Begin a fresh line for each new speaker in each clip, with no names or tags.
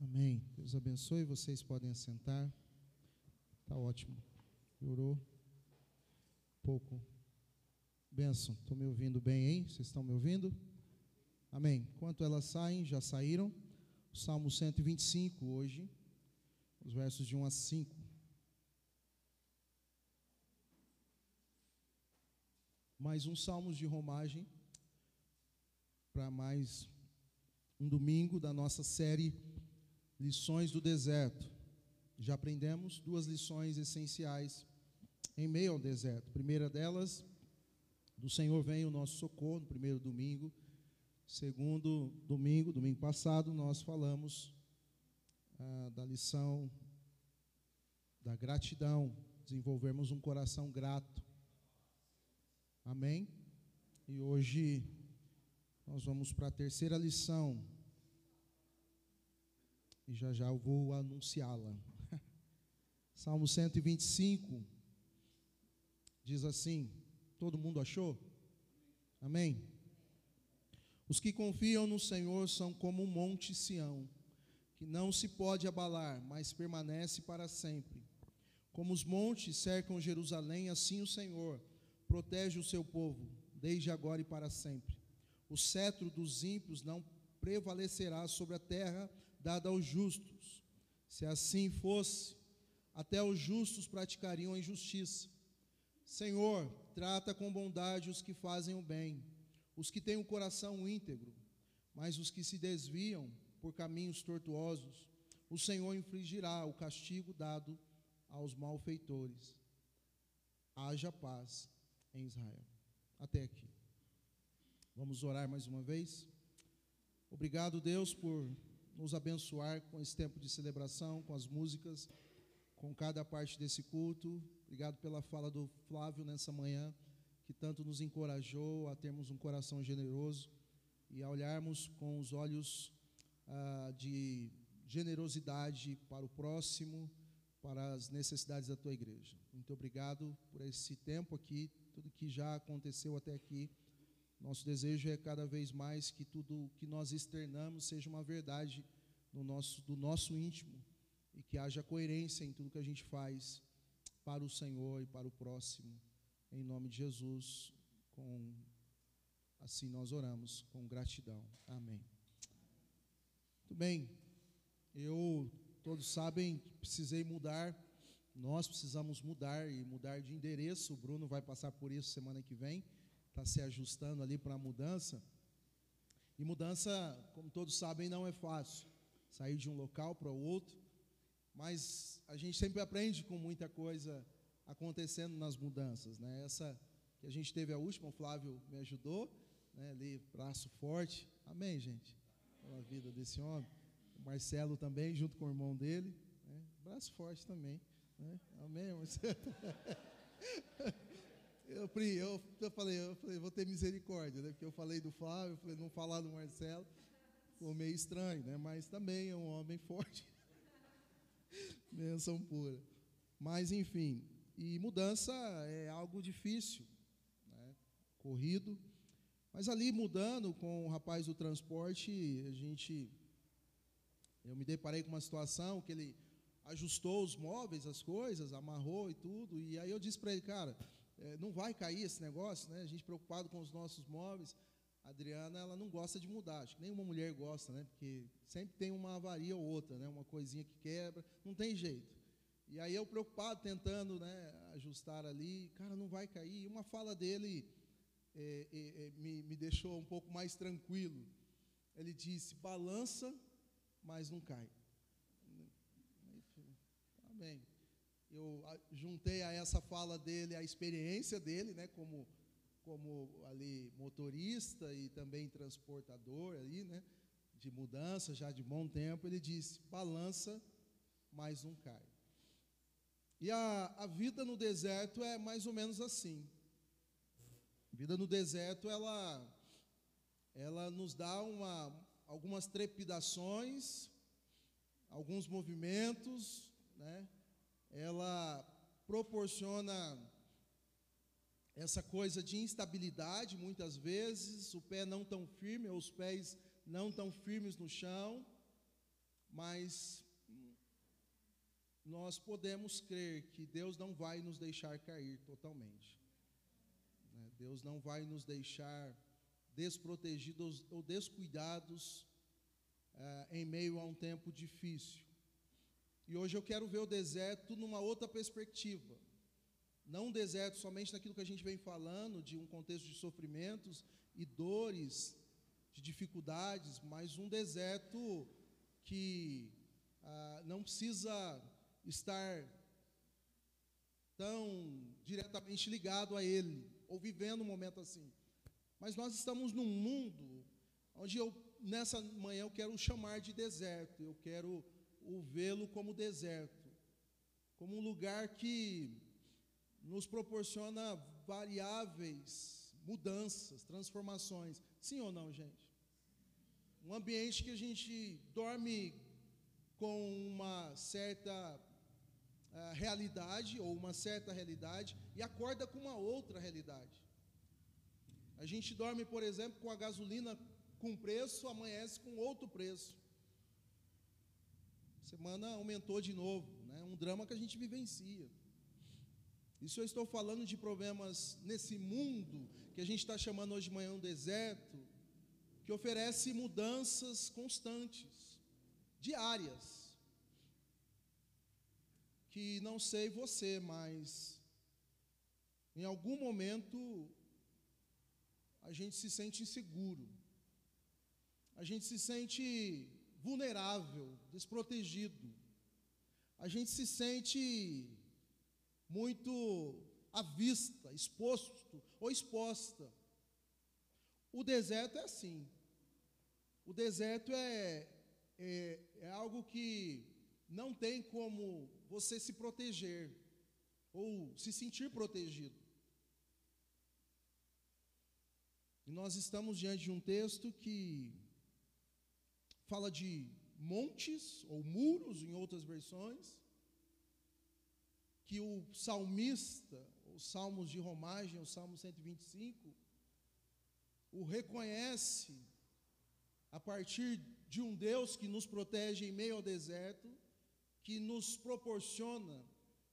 Amém. Deus abençoe. Vocês podem assentar. Tá ótimo. Melhorou. Pouco. Benção. Estou me ouvindo bem, hein? Vocês estão me ouvindo? Amém. Enquanto elas saem, já saíram. O Salmo 125 hoje, os versos de 1 a 5. Mais um Salmos de romagem para mais um domingo da nossa série Lições do Deserto. Já aprendemos duas lições essenciais em meio ao deserto. Primeira delas, do Senhor vem o nosso socorro, no primeiro domingo. Segundo domingo, domingo passado, nós falamos ah, da lição da gratidão, desenvolvermos um coração grato. Amém? E hoje nós vamos para a terceira lição. E já já eu vou anunciá-la. Salmo 125 diz assim: Todo mundo achou? Amém? Os que confiam no Senhor são como um monte Sião, que não se pode abalar, mas permanece para sempre. Como os montes cercam Jerusalém, assim o Senhor protege o seu povo, desde agora e para sempre. O cetro dos ímpios não prevalecerá sobre a terra dada aos justos. Se assim fosse, até os justos praticariam a injustiça. Senhor, trata com bondade os que fazem o bem, os que têm o coração íntegro, mas os que se desviam por caminhos tortuosos, o Senhor infligirá o castigo dado aos malfeitores. Haja paz em Israel. Até aqui. Vamos orar mais uma vez. Obrigado, Deus, por nos abençoar com esse tempo de celebração, com as músicas, com cada parte desse culto. Obrigado pela fala do Flávio nessa manhã, que tanto nos encorajou a termos um coração generoso e a olharmos com os olhos ah, de generosidade para o próximo, para as necessidades da tua igreja. Muito obrigado por esse tempo aqui, tudo que já aconteceu até aqui. Nosso desejo é cada vez mais que tudo que nós externamos seja uma verdade no nosso, do nosso íntimo e que haja coerência em tudo que a gente faz para o Senhor e para o próximo. Em nome de Jesus, com assim nós oramos com gratidão. Amém. Muito bem. Eu todos sabem precisei mudar. Nós precisamos mudar e mudar de endereço. O Bruno vai passar por isso semana que vem está se ajustando ali para a mudança. E mudança, como todos sabem, não é fácil. Sair de um local para o outro. Mas a gente sempre aprende com muita coisa acontecendo nas mudanças. Né? Essa que a gente teve a última, o Flávio me ajudou. Né? Ali, braço forte. Amém, gente? Pela vida desse homem. O Marcelo também, junto com o irmão dele. Né? Braço forte também. Né? Amém, Marcelo? Eu, eu, eu, falei, eu falei, vou ter misericórdia, né? Porque eu falei do Flávio, eu falei, não falar do Marcelo, ficou meio estranho, né? Mas também é um homem forte. Menção pura. Mas, enfim, e mudança é algo difícil, né? corrido. Mas ali mudando com o rapaz do transporte, a gente. Eu me deparei com uma situação que ele ajustou os móveis, as coisas, amarrou e tudo. E aí eu disse para ele, cara é, não vai cair esse negócio, né? A gente preocupado com os nossos móveis. A Adriana, ela não gosta de mudar, acho que nenhuma mulher gosta, né? Porque sempre tem uma avaria ou outra, né? Uma coisinha que quebra, não tem jeito. E aí eu preocupado, tentando né, ajustar ali, cara, não vai cair. E uma fala dele é, é, é me, me deixou um pouco mais tranquilo. Ele disse: balança, mas não cai. Amém eu juntei a essa fala dele a experiência dele, né, como como ali motorista e também transportador aí, né, de mudança já de bom tempo, ele disse: balança, mas não cai. E a, a vida no deserto é mais ou menos assim. A vida no deserto ela ela nos dá uma, algumas trepidações, alguns movimentos, né? Ela proporciona essa coisa de instabilidade, muitas vezes, o pé não tão firme, os pés não tão firmes no chão. mas nós podemos crer que Deus não vai nos deixar cair totalmente. Né? Deus não vai nos deixar desprotegidos ou descuidados uh, em meio a um tempo difícil. E hoje eu quero ver o deserto numa outra perspectiva. Não um deserto somente naquilo que a gente vem falando, de um contexto de sofrimentos e dores, de dificuldades, mas um deserto que ah, não precisa estar tão diretamente ligado a Ele, ou vivendo um momento assim. Mas nós estamos num mundo onde eu, nessa manhã, eu quero chamar de deserto, eu quero o vê-lo como deserto, como um lugar que nos proporciona variáveis, mudanças, transformações. Sim ou não, gente? Um ambiente que a gente dorme com uma certa uh, realidade, ou uma certa realidade, e acorda com uma outra realidade. A gente dorme, por exemplo, com a gasolina com preço, amanhece com outro preço. Semana aumentou de novo, né? um drama que a gente vivencia. Isso eu estou falando de problemas nesse mundo que a gente está chamando hoje de manhã um deserto, que oferece mudanças constantes, diárias. Que não sei você, mas em algum momento a gente se sente inseguro, a gente se sente vulnerável, desprotegido. A gente se sente muito à vista, exposto ou exposta. O deserto é assim. O deserto é, é, é algo que não tem como você se proteger ou se sentir protegido. E nós estamos diante de um texto que fala de montes ou muros em outras versões, que o salmista, os salmos de romagem, o salmo 125, o reconhece a partir de um Deus que nos protege em meio ao deserto, que nos proporciona,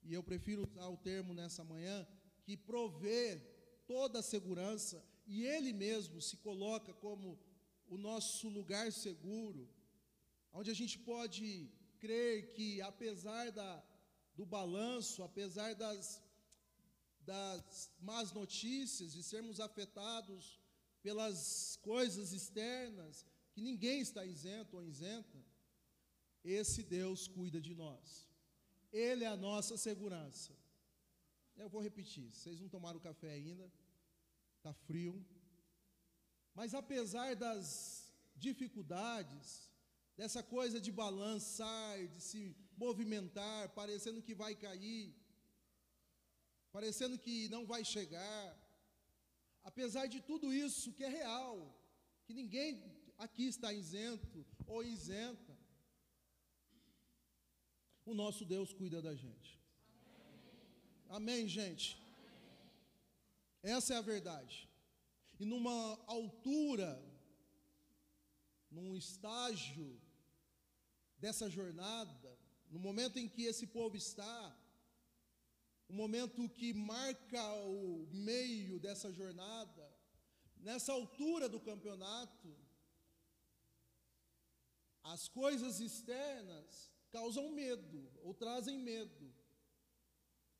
e eu prefiro usar o termo nessa manhã, que provê toda a segurança, e Ele mesmo se coloca como o nosso lugar seguro, onde a gente pode crer que, apesar da, do balanço, apesar das, das más notícias, de sermos afetados pelas coisas externas, que ninguém está isento ou isenta, esse Deus cuida de nós. Ele é a nossa segurança. Eu vou repetir, vocês não tomaram café ainda, está frio. Mas apesar das dificuldades, dessa coisa de balançar, de se movimentar, parecendo que vai cair, parecendo que não vai chegar, apesar de tudo isso que é real, que ninguém aqui está isento ou isenta, o nosso Deus cuida da gente. Amém, Amém gente? Amém. Essa é a verdade. E numa altura, num estágio dessa jornada, no momento em que esse povo está, o momento que marca o meio dessa jornada, nessa altura do campeonato, as coisas externas causam medo, ou trazem medo,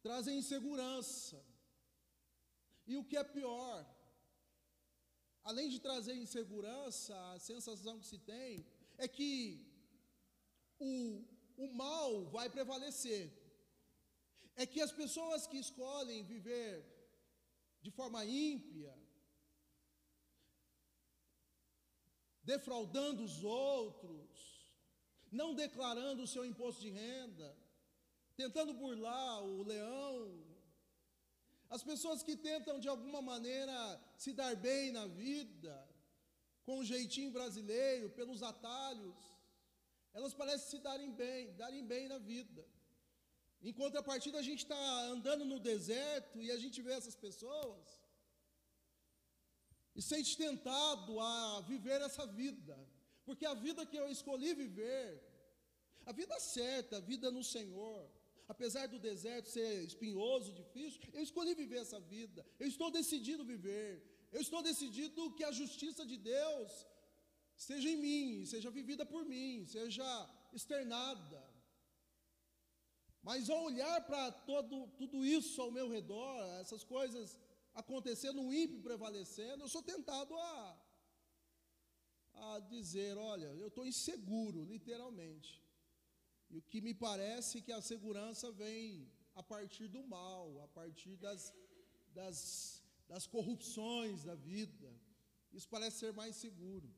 trazem insegurança. E o que é pior, além de trazer insegurança, a sensação que se tem é que o, o mal vai prevalecer. É que as pessoas que escolhem viver de forma ímpia, defraudando os outros, não declarando o seu imposto de renda, tentando burlar o leão, as pessoas que tentam de alguma maneira se dar bem na vida, com um jeitinho brasileiro, pelos atalhos, elas parecem se darem bem, darem bem na vida. Em contrapartida, a gente está andando no deserto e a gente vê essas pessoas e sente tentado a viver essa vida, porque a vida que eu escolhi viver A vida certa, a vida no Senhor. Apesar do deserto ser espinhoso, difícil, eu escolhi viver essa vida. Eu estou decidido viver. Eu estou decidido que a justiça de Deus seja em mim, seja vivida por mim, seja externada. Mas ao olhar para tudo isso ao meu redor, essas coisas acontecendo, o ímpio prevalecendo, eu sou tentado a, a dizer: olha, eu estou inseguro, literalmente. E o que me parece que a segurança vem a partir do mal, a partir das, das, das corrupções da vida. Isso parece ser mais seguro.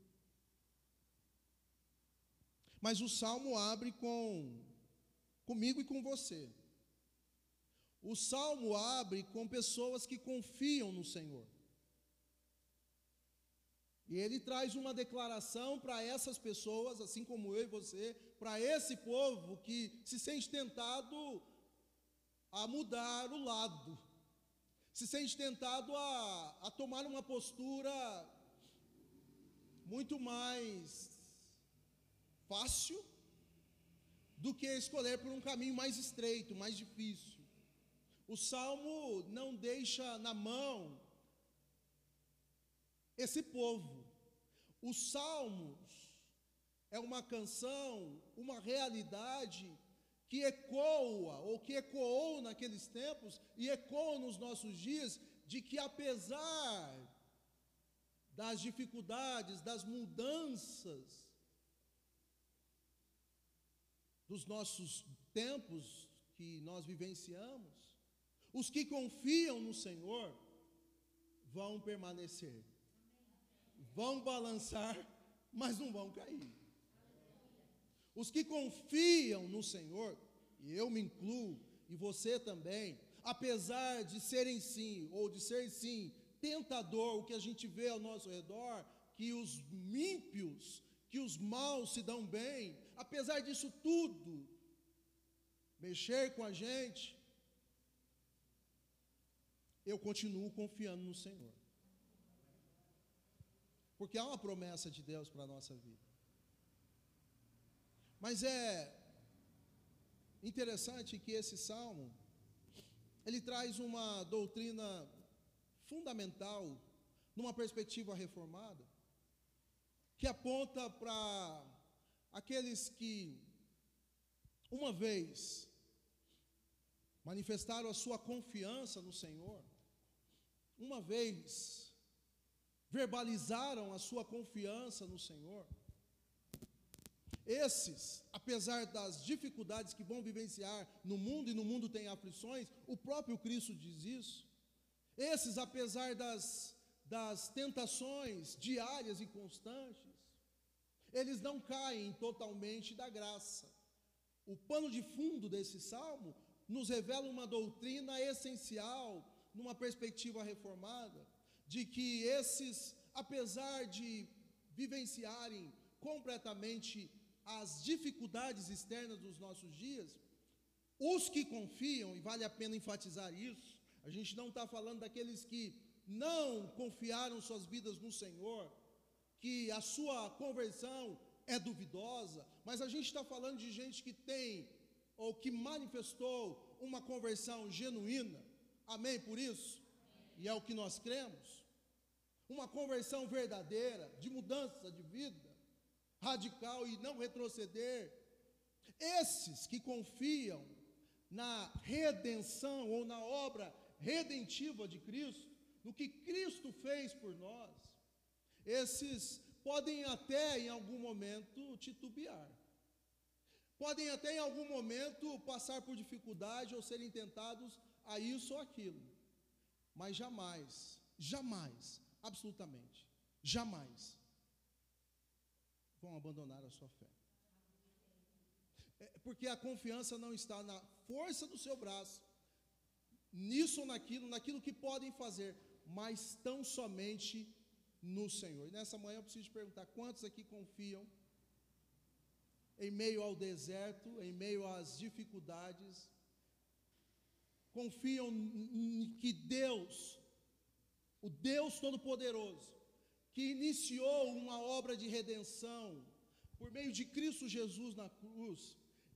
Mas o salmo abre com comigo e com você. O salmo abre com pessoas que confiam no Senhor. E ele traz uma declaração para essas pessoas, assim como eu e você, para esse povo que se sente tentado a mudar o lado, se sente tentado a, a tomar uma postura muito mais fácil do que escolher por um caminho mais estreito, mais difícil. O salmo não deixa na mão esse povo. Os salmos é uma canção, uma realidade que ecoa, ou que ecoou naqueles tempos e ecoa nos nossos dias, de que apesar das dificuldades, das mudanças dos nossos tempos que nós vivenciamos, os que confiam no Senhor vão permanecer vão balançar, mas não vão cair. Os que confiam no Senhor, e eu me incluo, e você também, apesar de serem sim, ou de ser sim, tentador o que a gente vê ao nosso redor, que os ímpios, que os maus se dão bem, apesar disso tudo, mexer com a gente, eu continuo confiando no Senhor. Porque há uma promessa de Deus para a nossa vida. Mas é interessante que esse salmo ele traz uma doutrina fundamental numa perspectiva reformada que aponta para aqueles que uma vez manifestaram a sua confiança no Senhor, uma vez verbalizaram a sua confiança no Senhor. Esses, apesar das dificuldades que vão vivenciar no mundo, e no mundo tem aflições, o próprio Cristo diz isso. Esses, apesar das, das tentações diárias e constantes, eles não caem totalmente da graça. O pano de fundo desse salmo nos revela uma doutrina essencial, numa perspectiva reformada, de que esses, apesar de vivenciarem completamente as dificuldades externas dos nossos dias, os que confiam, e vale a pena enfatizar isso, a gente não está falando daqueles que não confiaram suas vidas no Senhor, que a sua conversão é duvidosa, mas a gente está falando de gente que tem ou que manifestou uma conversão genuína, amém por isso? E é o que nós cremos uma conversão verdadeira, de mudança de vida, radical e não retroceder. Esses que confiam na redenção ou na obra redentiva de Cristo, no que Cristo fez por nós, esses podem até em algum momento titubear. Podem até em algum momento passar por dificuldade ou serem tentados a isso ou aquilo. Mas jamais, jamais absolutamente, jamais vão abandonar a sua fé. É porque a confiança não está na força do seu braço, nisso ou naquilo, naquilo que podem fazer, mas tão somente no Senhor. E nessa manhã eu preciso te perguntar: quantos aqui confiam em meio ao deserto, em meio às dificuldades, confiam em que Deus o Deus Todo-Poderoso, que iniciou uma obra de redenção por meio de Cristo Jesus na cruz,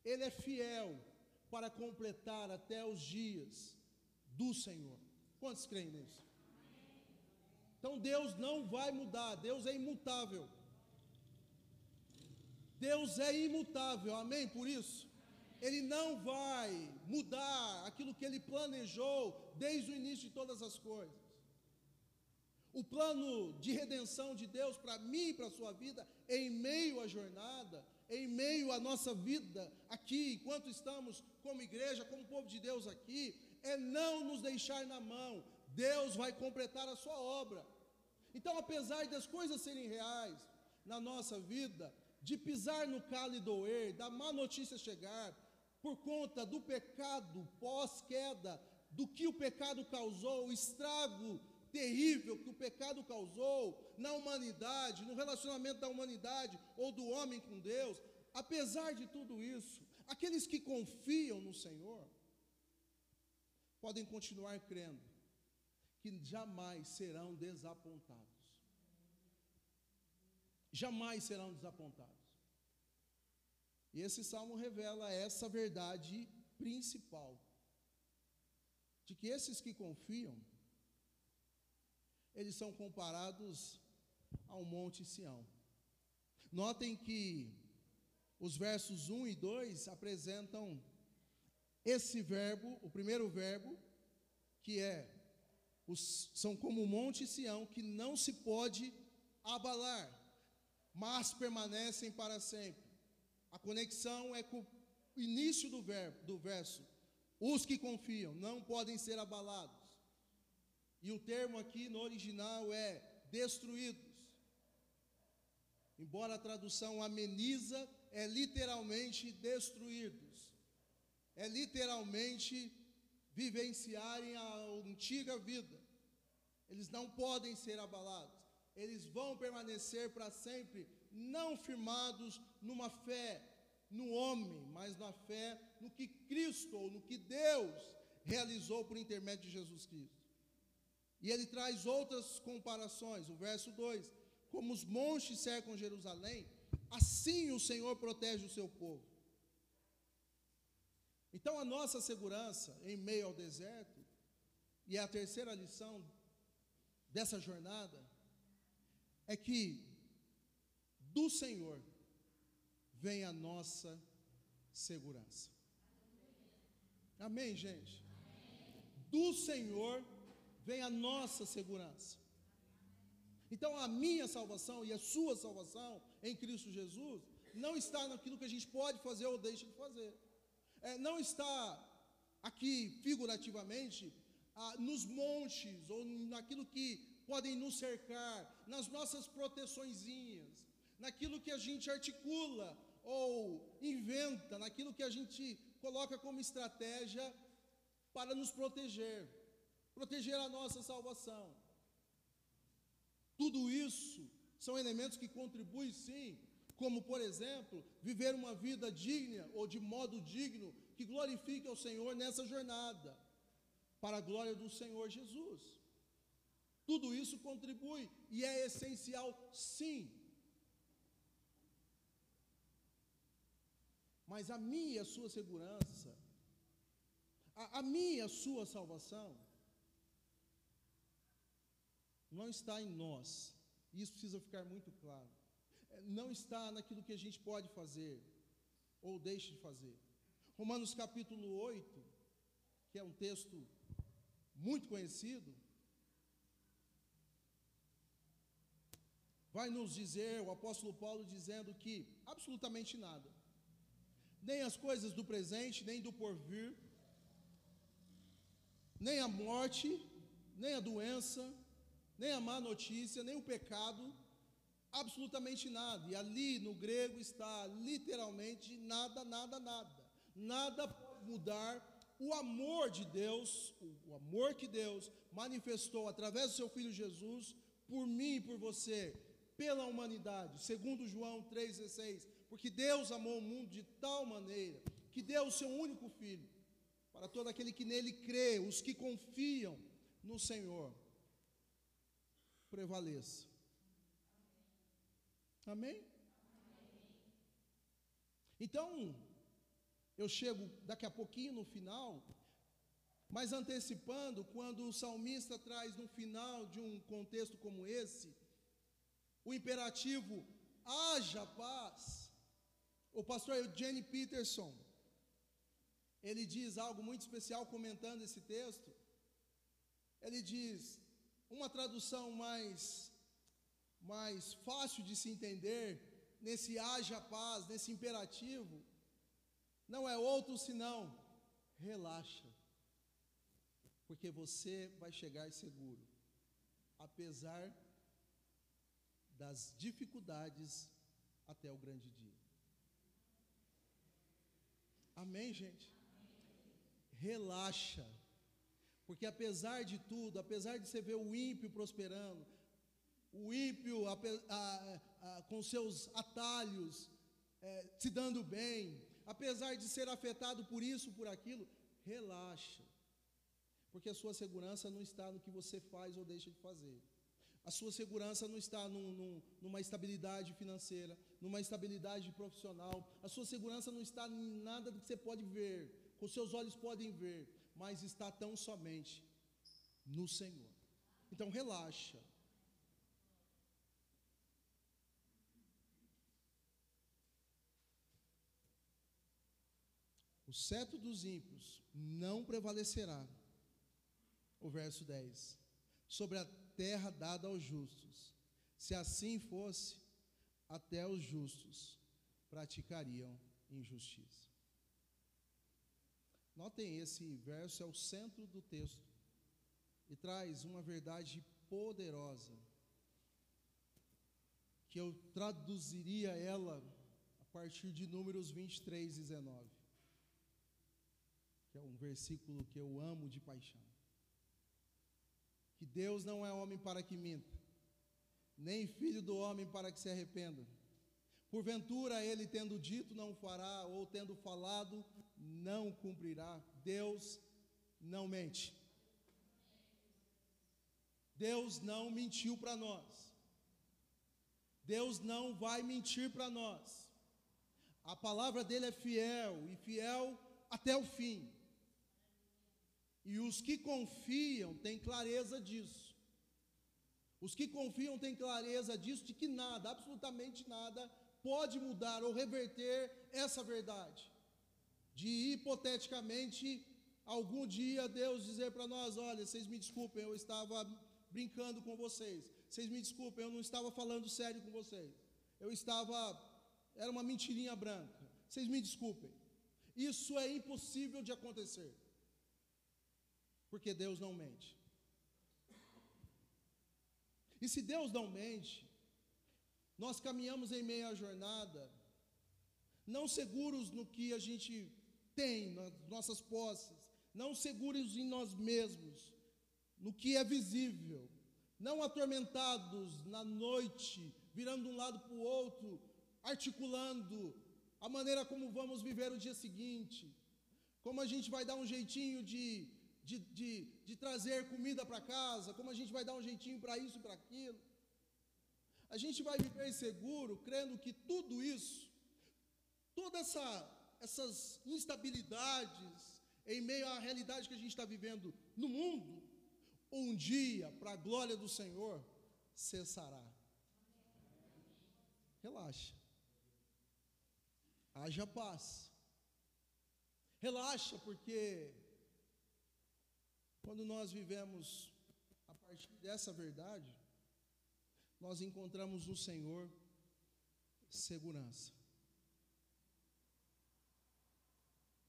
Ele é fiel para completar até os dias do Senhor. Quantos creem nisso? Então Deus não vai mudar, Deus é imutável. Deus é imutável, amém? Por isso, Ele não vai mudar aquilo que Ele planejou desde o início de todas as coisas. O plano de redenção de Deus para mim e para a sua vida, em meio à jornada, em meio à nossa vida aqui, enquanto estamos como igreja, como povo de Deus aqui, é não nos deixar na mão. Deus vai completar a sua obra. Então, apesar das coisas serem reais na nossa vida, de pisar no calo e doer, da má notícia chegar, por conta do pecado pós-queda, do que o pecado causou, o estrago terrível que o pecado causou na humanidade, no relacionamento da humanidade ou do homem com Deus, apesar de tudo isso, aqueles que confiam no Senhor podem continuar crendo que jamais serão desapontados. Jamais serão desapontados. E esse salmo revela essa verdade principal: de que esses que confiam eles são comparados ao Monte Sião. Notem que os versos 1 e 2 apresentam esse verbo, o primeiro verbo, que é os, são como o Monte Sião, que não se pode abalar, mas permanecem para sempre. A conexão é com o início do, verbo, do verso. Os que confiam não podem ser abalados. E o termo aqui no original é destruídos. Embora a tradução ameniza, é literalmente destruídos. É literalmente vivenciarem a antiga vida. Eles não podem ser abalados. Eles vão permanecer para sempre, não firmados numa fé no homem, mas na fé no que Cristo ou no que Deus realizou por intermédio de Jesus Cristo. E ele traz outras comparações. O verso 2: Como os montes cercam Jerusalém, assim o Senhor protege o seu povo. Então, a nossa segurança em meio ao deserto, e é a terceira lição dessa jornada, é que do Senhor vem a nossa segurança. Amém, gente? Do Senhor vem a nossa segurança. Então, a minha salvação e a sua salvação em Cristo Jesus não está naquilo que a gente pode fazer ou deixa de fazer. É, não está aqui figurativamente ah, nos montes ou naquilo que podem nos cercar, nas nossas proteçõezinhas, naquilo que a gente articula ou inventa, naquilo que a gente coloca como estratégia para nos proteger proteger a nossa salvação. Tudo isso são elementos que contribuem sim, como por exemplo, viver uma vida digna ou de modo digno que glorifique ao Senhor nessa jornada, para a glória do Senhor Jesus. Tudo isso contribui e é essencial sim. Mas a minha e a sua segurança, a, a minha e a sua salvação, não está em nós. Isso precisa ficar muito claro. É, não está naquilo que a gente pode fazer ou deixe de fazer. Romanos capítulo 8, que é um texto muito conhecido, vai nos dizer, o apóstolo Paulo dizendo que absolutamente nada, nem as coisas do presente, nem do porvir, nem a morte, nem a doença, nem a má notícia, nem o pecado, absolutamente nada. E ali no grego está literalmente nada, nada, nada. Nada pode mudar o amor de Deus, o amor que Deus manifestou através do seu filho Jesus por mim e por você, pela humanidade, segundo João 3:16, porque Deus amou o mundo de tal maneira que deu o seu único filho para todo aquele que nele crê, os que confiam no Senhor prevaleça. Amém? Então, Eu chego daqui a pouquinho no final, mas antecipando, quando o salmista traz no final de um contexto como esse, o imperativo haja paz. O pastor Eugene Peterson, ele diz algo muito especial comentando esse texto. Ele diz: uma tradução mais mais fácil de se entender nesse haja paz, nesse imperativo, não é outro senão relaxa. Porque você vai chegar seguro, apesar das dificuldades até o grande dia. Amém, gente? Relaxa. Porque apesar de tudo, apesar de você ver o ímpio prosperando, o ímpio a, a, a, com seus atalhos, é, se dando bem, apesar de ser afetado por isso, por aquilo, relaxa, porque a sua segurança não está no que você faz ou deixa de fazer. A sua segurança não está num, num, numa estabilidade financeira, numa estabilidade profissional. A sua segurança não está em nada que você pode ver, com seus olhos podem ver, mas está tão somente no Senhor. Então relaxa. O cetro dos ímpios não prevalecerá. O verso 10. Sobre a terra dada aos justos. Se assim fosse, até os justos praticariam injustiça. Notem esse verso é o centro do texto e traz uma verdade poderosa que eu traduziria ela a partir de Números 23 e 19 que é um versículo que eu amo de paixão. Que Deus não é homem para que minta, nem filho do homem para que se arrependa. Porventura ele tendo dito não fará, ou tendo falado não cumprirá. Deus não mente. Deus não mentiu para nós. Deus não vai mentir para nós. A palavra dele é fiel e fiel até o fim. E os que confiam têm clareza disso. Os que confiam têm clareza disso, de que nada, absolutamente nada, pode mudar ou reverter essa verdade. De hipoteticamente, algum dia Deus dizer para nós: olha, vocês me desculpem, eu estava brincando com vocês. Vocês me desculpem, eu não estava falando sério com vocês. Eu estava, era uma mentirinha branca. Vocês me desculpem. Isso é impossível de acontecer porque Deus não mente. E se Deus não mente, nós caminhamos em meio à jornada, não seguros no que a gente tem, nas nossas posses, não seguros em nós mesmos, no que é visível, não atormentados na noite, virando de um lado para o outro, articulando a maneira como vamos viver o dia seguinte, como a gente vai dar um jeitinho de de, de, de trazer comida para casa, como a gente vai dar um jeitinho para isso e para aquilo. A gente vai viver seguro, crendo que tudo isso, todas essa, essas instabilidades, em meio à realidade que a gente está vivendo no mundo, um dia, para a glória do Senhor, cessará. Relaxa. Haja paz. Relaxa, porque quando nós vivemos a partir dessa verdade, nós encontramos no Senhor segurança.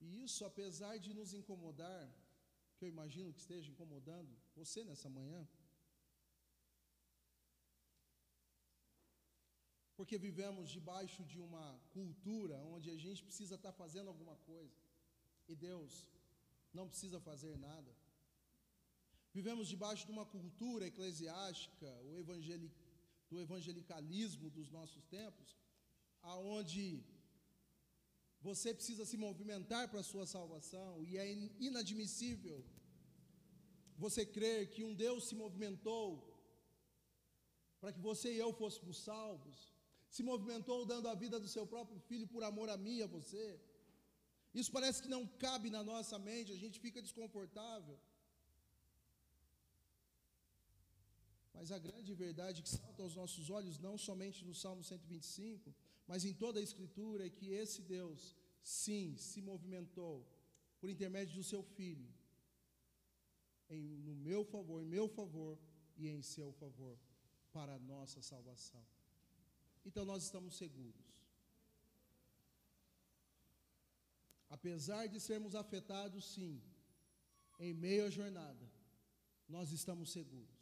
E isso, apesar de nos incomodar, que eu imagino que esteja incomodando você nessa manhã, porque vivemos debaixo de uma cultura onde a gente precisa estar fazendo alguma coisa e Deus não precisa fazer nada. Vivemos debaixo de uma cultura eclesiástica, o do evangelicalismo dos nossos tempos, aonde você precisa se movimentar para a sua salvação e é inadmissível você crer que um Deus se movimentou para que você e eu fôssemos salvos, se movimentou dando a vida do seu próprio filho por amor a mim e a você. Isso parece que não cabe na nossa mente, a gente fica desconfortável. Mas a grande verdade que salta aos nossos olhos, não somente no Salmo 125, mas em toda a Escritura, é que esse Deus, sim, se movimentou por intermédio do seu Filho, em, no meu favor, em meu favor e em seu favor, para a nossa salvação. Então nós estamos seguros. Apesar de sermos afetados, sim, em meio à jornada, nós estamos seguros.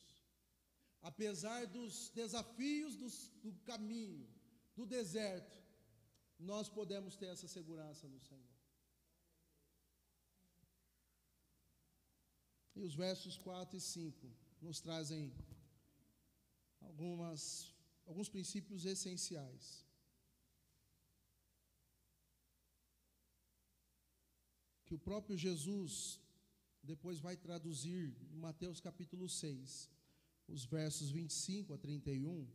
Apesar dos desafios do caminho, do deserto, nós podemos ter essa segurança no Senhor. E os versos 4 e 5 nos trazem algumas, alguns princípios essenciais. Que o próprio Jesus depois vai traduzir em Mateus capítulo 6, os versos 25 a 31,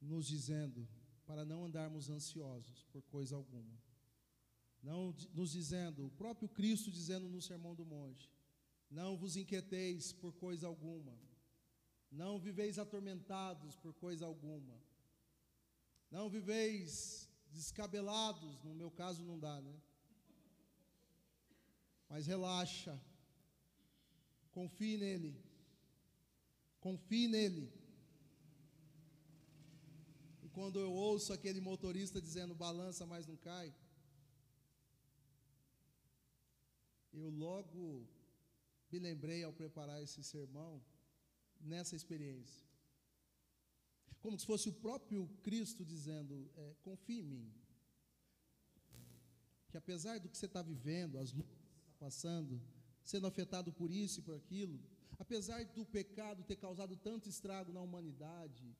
nos dizendo para não andarmos ansiosos por coisa alguma. Não nos dizendo, o próprio Cristo dizendo no Sermão do Monte: Não vos inquieteis por coisa alguma, não viveis atormentados por coisa alguma, não viveis descabelados, no meu caso não dá, né? Mas relaxa, confie nele, confie nele quando eu ouço aquele motorista dizendo balança, mas não cai, eu logo me lembrei ao preparar esse sermão nessa experiência. Como se fosse o próprio Cristo dizendo: é, confie em mim. Que apesar do que você está vivendo, as lutas que está passando, sendo afetado por isso e por aquilo, apesar do pecado ter causado tanto estrago na humanidade,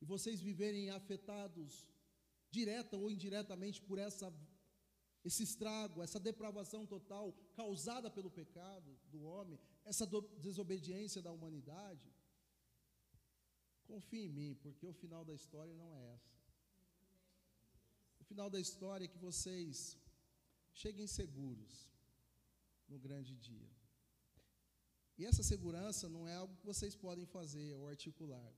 e vocês viverem afetados direta ou indiretamente por essa esse estrago, essa depravação total causada pelo pecado do homem, essa desobediência da humanidade, confie em mim, porque o final da história não é essa. O final da história é que vocês cheguem seguros no grande dia. E essa segurança não é algo que vocês podem fazer ou articular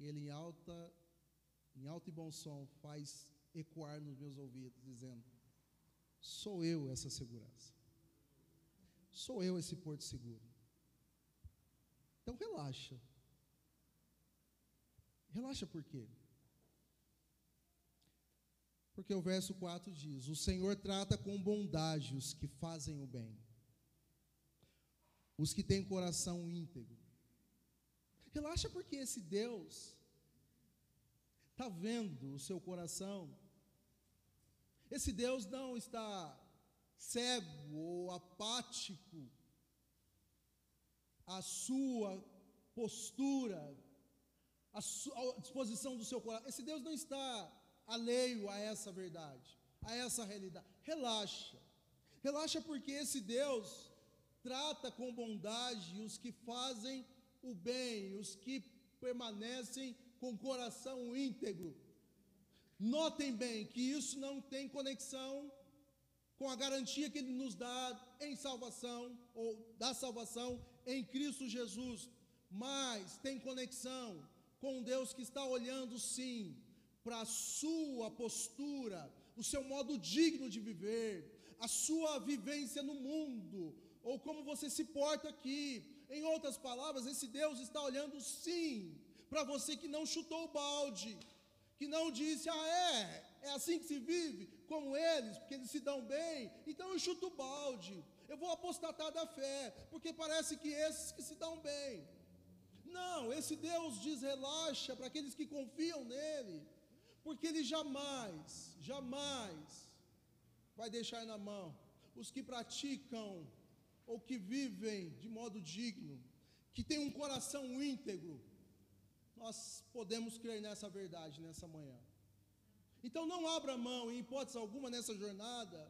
e ele em alta, em alto e bom som faz ecoar nos meus ouvidos, dizendo: Sou eu essa segurança. Sou eu esse porto seguro. Então relaxa. Relaxa por quê? Porque o verso 4 diz: O Senhor trata com bondade os que fazem o bem, os que têm coração íntegro. Relaxa porque esse Deus está vendo o seu coração. Esse Deus não está cego ou apático à sua postura, à, disposição do seu coração. Esse Deus não está alheio a essa verdade, a essa realidade. Relaxa. Relaxa porque esse Deus trata com bondade os que fazem o bem, os que permanecem com coração íntegro. Notem bem que isso não tem conexão com a garantia que Ele nos dá em salvação, ou da salvação em Cristo Jesus, mas tem conexão com Deus que está olhando sim para a sua postura, o seu modo digno de viver, a sua vivência no mundo, ou como você se porta aqui, em outras palavras, esse Deus está olhando sim para você que não chutou o balde, que não disse, ah, é, é assim que se vive, como eles, porque eles se dão bem, então eu chuto o balde, eu vou apostatar da fé, porque parece que esses que se dão bem. Não, esse Deus diz relaxa para aqueles que confiam nele, porque ele jamais, jamais vai deixar na mão os que praticam ou que vivem de modo digno, que têm um coração íntegro, nós podemos crer nessa verdade nessa manhã. Então não abra mão, em hipótese alguma, nessa jornada,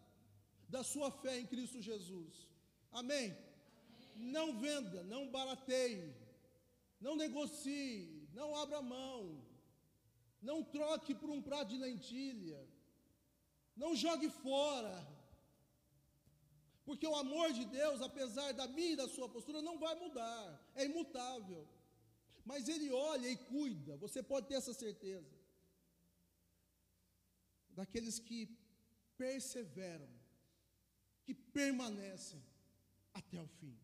da sua fé em Cristo Jesus. Amém? Amém? Não venda, não barateie, não negocie, não abra mão, não troque por um prato de lentilha, Não jogue fora. Porque o amor de Deus, apesar da minha e da sua postura, não vai mudar, é imutável. Mas Ele olha e cuida, você pode ter essa certeza. Daqueles que perseveram, que permanecem até o fim.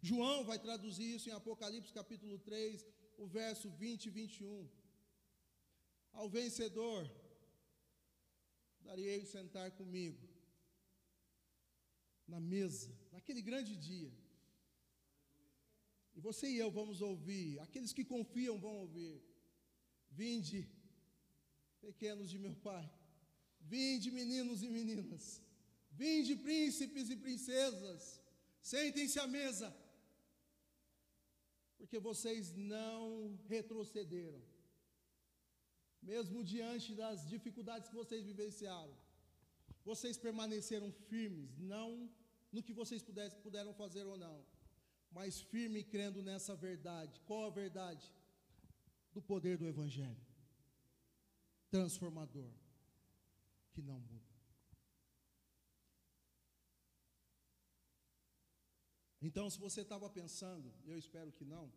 João vai traduzir isso em Apocalipse capítulo 3, o verso 20 e 21. Ao vencedor, darei sentar comigo na mesa, naquele grande dia. E você e eu vamos ouvir, aqueles que confiam vão ouvir. Vinde, pequenos de meu Pai, vinde, meninos e meninas, vinde, príncipes e princesas, sentem-se à mesa, porque vocês não retrocederam, mesmo diante das dificuldades que vocês vivenciaram, vocês permaneceram firmes, não no que vocês pudessem, puderam fazer ou não, mas firme crendo nessa verdade. Qual a verdade? Do poder do Evangelho transformador, que não muda. Então, se você estava pensando, eu espero que não,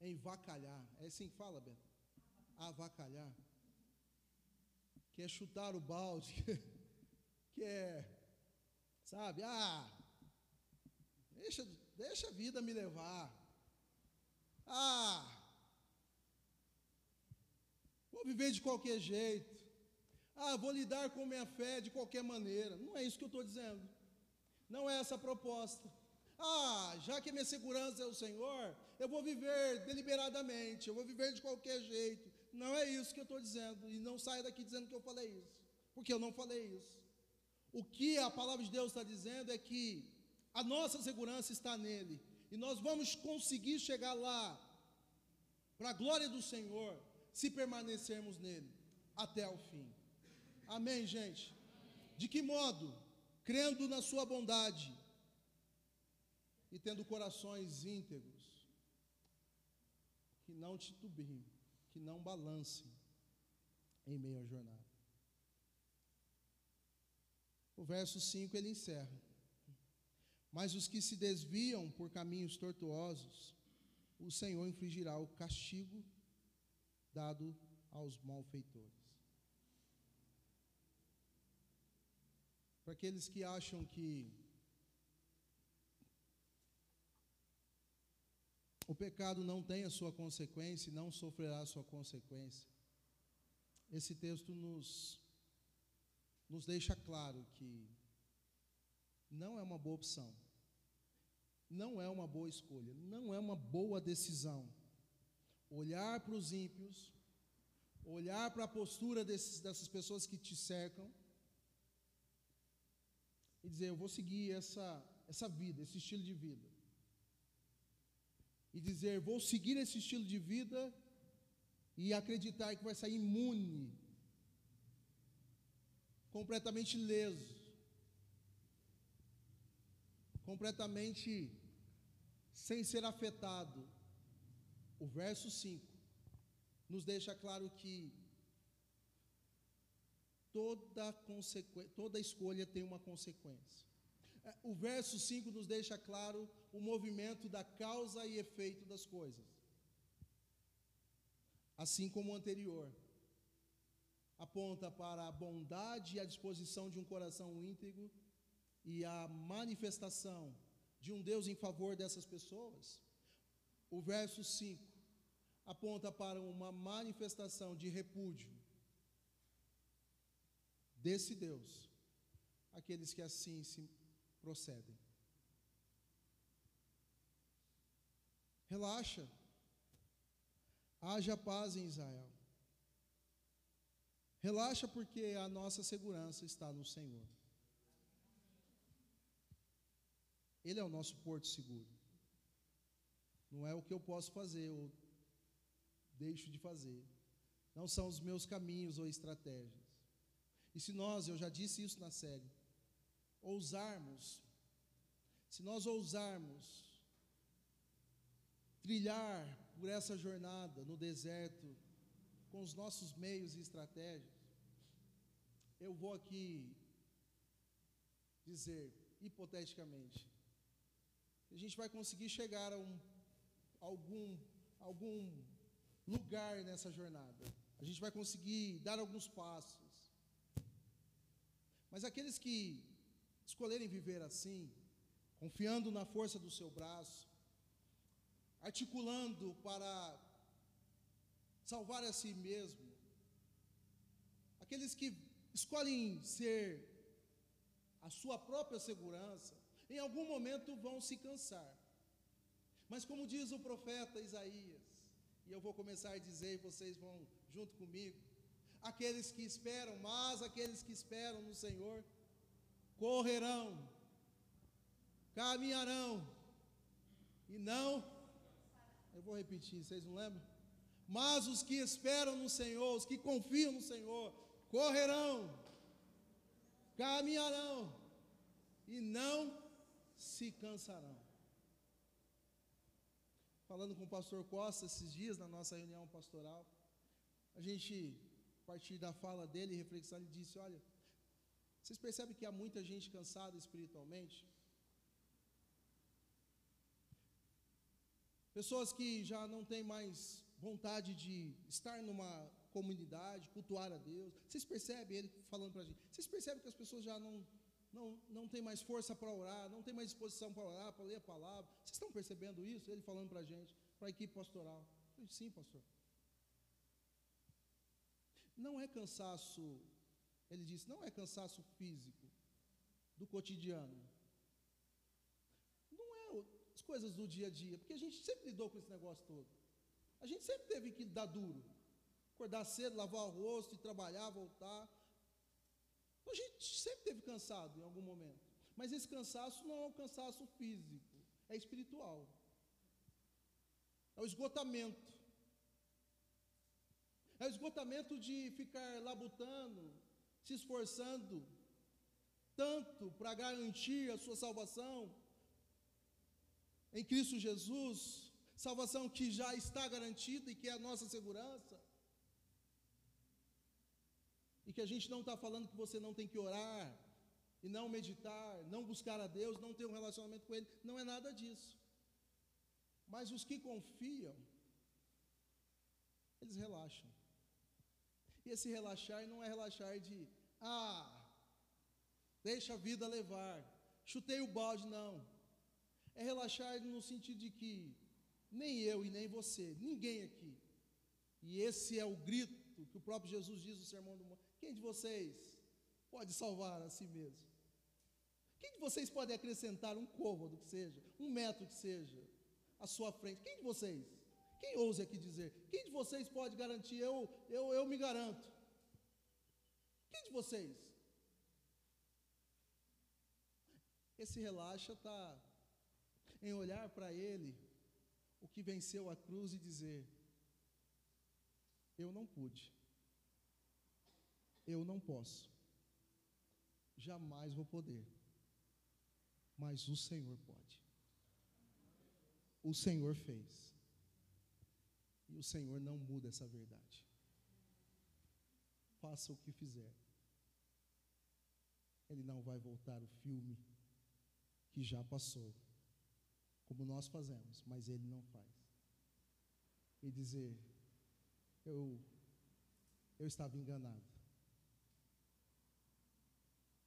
em vacalhar, é assim que fala, Beto? Avacalhar que é chutar o balde, que é, sabe, ah, deixa, deixa a vida me levar. Ah, vou viver de qualquer jeito. Ah, vou lidar com minha fé de qualquer maneira. Não é isso que eu estou dizendo. Não é essa a proposta. Ah, já que minha segurança é o Senhor, eu vou viver deliberadamente, eu vou viver de qualquer jeito. Não é isso que eu estou dizendo. E não saia daqui dizendo que eu falei isso. Porque eu não falei isso. O que a palavra de Deus está dizendo é que a nossa segurança está nele. E nós vamos conseguir chegar lá, para a glória do Senhor, se permanecermos nele até o fim. Amém, gente? De que modo? Crendo na Sua bondade e tendo corações íntegros, que não titubiem que não balancem em meio à jornada. O verso 5 ele encerra. Mas os que se desviam por caminhos tortuosos, o Senhor infligirá o castigo dado aos malfeitores. Para aqueles que acham que o pecado não tem a sua consequência e não sofrerá a sua consequência. Esse texto nos, nos deixa claro que não é uma boa opção, não é uma boa escolha, não é uma boa decisão. Olhar para os ímpios, olhar para a postura desses, dessas pessoas que te cercam e dizer: Eu vou seguir essa, essa vida, esse estilo de vida e dizer: vou seguir esse estilo de vida e acreditar que vai sair imune, completamente leso, completamente sem ser afetado. O verso 5 nos deixa claro que toda, toda escolha tem uma consequência. O verso 5 nos deixa claro o movimento da causa e efeito das coisas. Assim como o anterior, aponta para a bondade e a disposição de um coração íntegro e a manifestação de um Deus em favor dessas pessoas. O verso 5 aponta para uma manifestação de repúdio desse Deus, aqueles que assim se procedem. Relaxa. Haja paz em Israel. Relaxa porque a nossa segurança está no Senhor. Ele é o nosso porto seguro. Não é o que eu posso fazer ou deixo de fazer. Não são os meus caminhos ou estratégias. E se nós, eu já disse isso na série, ousarmos, se nós ousarmos trilhar por essa jornada no deserto, com os nossos meios e estratégias, eu vou aqui dizer, hipoteticamente, que a gente vai conseguir chegar a um, algum, algum lugar nessa jornada. A gente vai conseguir dar alguns passos. Mas aqueles que escolherem viver assim, confiando na força do seu braço, articulando para salvar a si mesmo, aqueles que escolhem ser a sua própria segurança, em algum momento vão se cansar. Mas como diz o profeta Isaías, e eu vou começar a dizer, e vocês vão junto comigo, aqueles que esperam, mas aqueles que esperam no Senhor, correrão, caminharão, e não, eu vou repetir, vocês não lembram? Mas os que esperam no Senhor, os que confiam no Senhor, correrão, caminharão, e não se cansarão. Falando com o pastor Costa esses dias, na nossa reunião pastoral, a gente, a partir da fala dele, reflexão, ele disse: Olha, vocês percebem que há muita gente cansada espiritualmente? Pessoas que já não têm mais vontade de estar numa comunidade, cultuar a Deus. Vocês percebem ele falando para a gente? Vocês percebem que as pessoas já não, não, não têm mais força para orar, não têm mais disposição para orar, para ler a palavra? Vocês estão percebendo isso? Ele falando para a gente, para a equipe pastoral. Eu disse, Sim, pastor. Não é cansaço, ele disse, não é cansaço físico do cotidiano. Não é as coisas do dia a dia, porque a gente sempre lidou com esse negócio todo. A gente sempre teve que dar duro. Acordar cedo, lavar o rosto trabalhar, voltar. A gente sempre teve cansado em algum momento. Mas esse cansaço não é um cansaço físico, é espiritual. É o esgotamento. É o esgotamento de ficar labutando, se esforçando tanto para garantir a sua salvação em Cristo Jesus, salvação que já está garantida e que é a nossa segurança. E que a gente não está falando que você não tem que orar, e não meditar, não buscar a Deus, não ter um relacionamento com Ele, não é nada disso. Mas os que confiam, eles relaxam. E esse relaxar não é relaxar de, ah, deixa a vida levar, chutei o balde, não. É relaxar no sentido de que nem eu e nem você, ninguém aqui. E esse é o grito que o próprio Jesus diz no Sermão do Monte. Quem de vocês pode salvar a si mesmo? Quem de vocês pode acrescentar um côvado que seja, um metro que seja, à sua frente? Quem de vocês? Quem ouse aqui dizer? Quem de vocês pode garantir? Eu, eu, eu me garanto. Quem de vocês? Esse relaxa está em olhar para Ele, o que venceu a cruz e dizer: Eu não pude, eu não posso, jamais vou poder, mas o Senhor pode. O Senhor fez. E o Senhor não muda essa verdade. Faça o que fizer. Ele não vai voltar o filme que já passou, como nós fazemos, mas ele não faz. E dizer: Eu, eu estava enganado.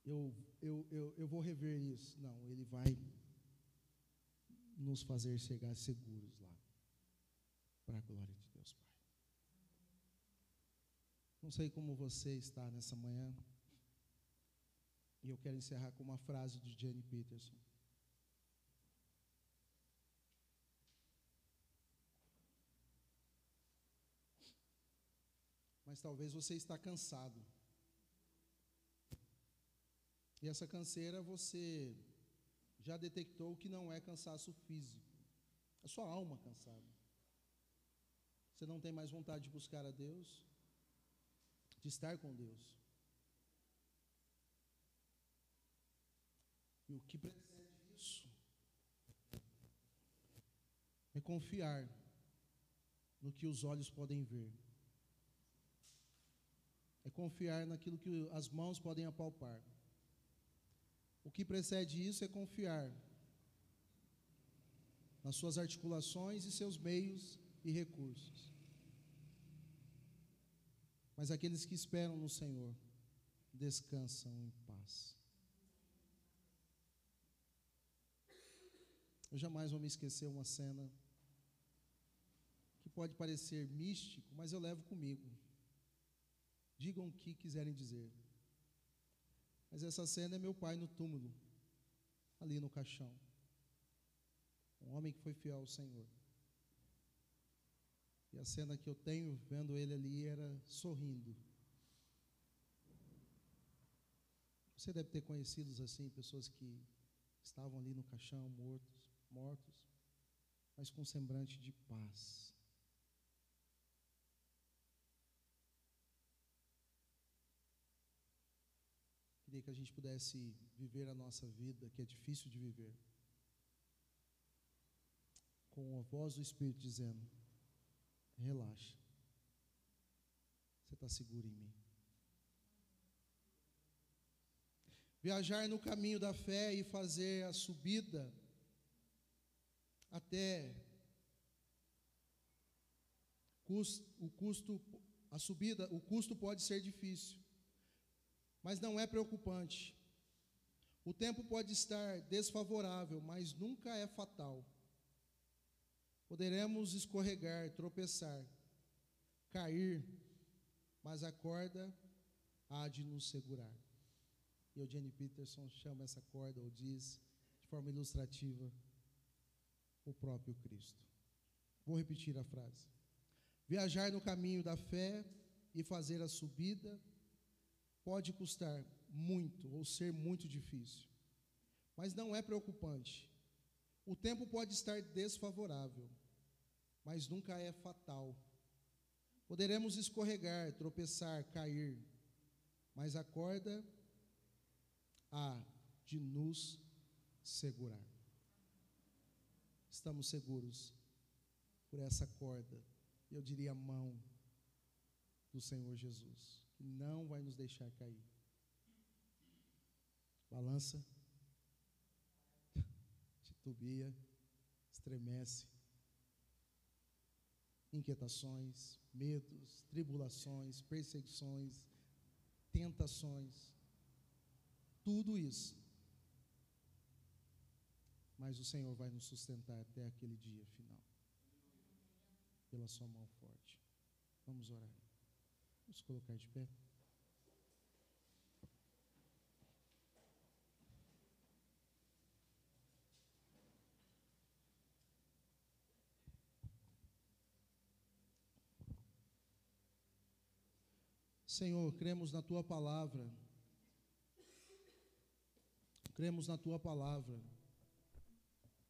Eu, eu, eu, eu vou rever isso. Não, ele vai nos fazer chegar seguros lá, para a glória de Deus, Pai. Não sei como você está nessa manhã, e eu quero encerrar com uma frase de Jenny Peterson. Mas talvez você está cansado. E essa canseira você já detectou que não é cansaço físico, é sua alma cansada. Você não tem mais vontade de buscar a Deus, de estar com Deus. E o que precede isso é confiar no que os olhos podem ver, é confiar naquilo que as mãos podem apalpar. O que precede isso é confiar nas suas articulações e seus meios e recursos. Mas aqueles que esperam no Senhor descansam em paz. Eu jamais vou me esquecer uma cena que pode parecer místico, mas eu levo comigo. Digam o que quiserem dizer. Mas essa cena é meu pai no túmulo, ali no caixão. Um homem que foi fiel ao Senhor. E a cena que eu tenho vendo ele ali era sorrindo. Você deve ter conhecidos assim, pessoas que estavam ali no caixão, mortos, mortos, mas com semblante de paz. Queria que a gente pudesse viver a nossa vida, que é difícil de viver, com a voz do Espírito dizendo: relaxa, você está seguro em mim. Viajar no caminho da fé e fazer a subida até o custo, a subida, o custo pode ser difícil mas não é preocupante. O tempo pode estar desfavorável, mas nunca é fatal. Poderemos escorregar, tropeçar, cair, mas a corda há de nos segurar. E o Jenny Peterson chama essa corda, ou diz, de forma ilustrativa, o próprio Cristo. Vou repetir a frase. Viajar no caminho da fé e fazer a subida pode custar muito ou ser muito difícil, mas não é preocupante. O tempo pode estar desfavorável, mas nunca é fatal. Poderemos escorregar, tropeçar, cair, mas a corda há de nos segurar. Estamos seguros por essa corda, eu diria mão do Senhor Jesus que não vai nos deixar cair. Balança, titubia, estremece. Inquietações, medos, tribulações, perseguições, tentações, tudo isso. Mas o Senhor vai nos sustentar até aquele dia final, pela Sua mão forte. Vamos orar. Vamos colocar de pé. Senhor, cremos na tua palavra. Cremos na tua palavra,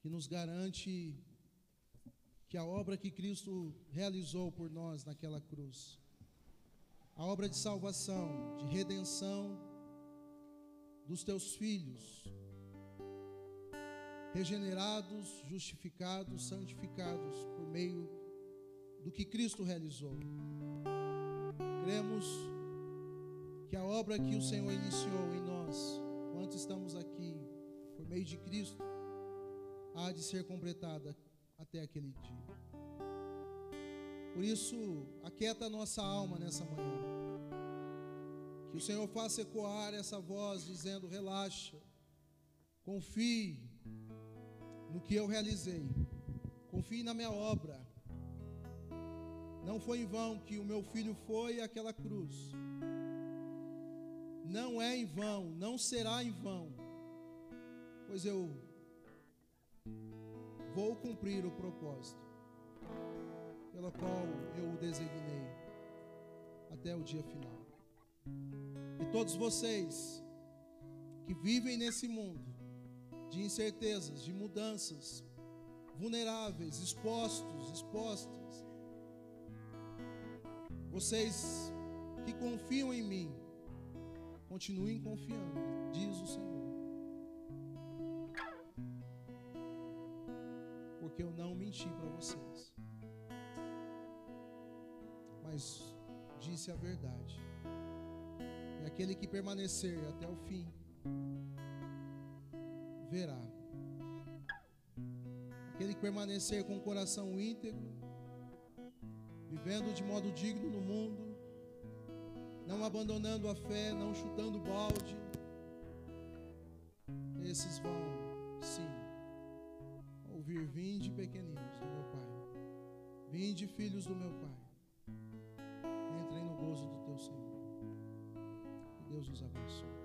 que nos garante que a obra que Cristo realizou por nós naquela cruz a obra de salvação, de redenção dos teus filhos, regenerados, justificados, santificados por meio do que Cristo realizou. Cremos que a obra que o Senhor iniciou em nós, enquanto estamos aqui, por meio de Cristo, há de ser completada até aquele dia. Por isso, aquieta a nossa alma nessa manhã. Que o Senhor faça ecoar essa voz dizendo: relaxa, confie no que eu realizei, confie na minha obra. Não foi em vão que o meu filho foi àquela cruz. Não é em vão, não será em vão, pois eu vou cumprir o propósito pela qual eu o designei até o dia final. E todos vocês que vivem nesse mundo de incertezas, de mudanças, vulneráveis, expostos, expostas, vocês que confiam em mim, continuem confiando, diz o Senhor. Porque eu não menti para vocês mas disse a verdade. Aquele que permanecer até o fim, verá. Aquele que permanecer com o coração íntegro, vivendo de modo digno no mundo, não abandonando a fé, não chutando balde, esses vão, sim, ouvir: Vinde, pequeninos do meu Pai, vinde, filhos do meu Pai, entrem no gozo do teu Senhor. Que Deus os abençoe.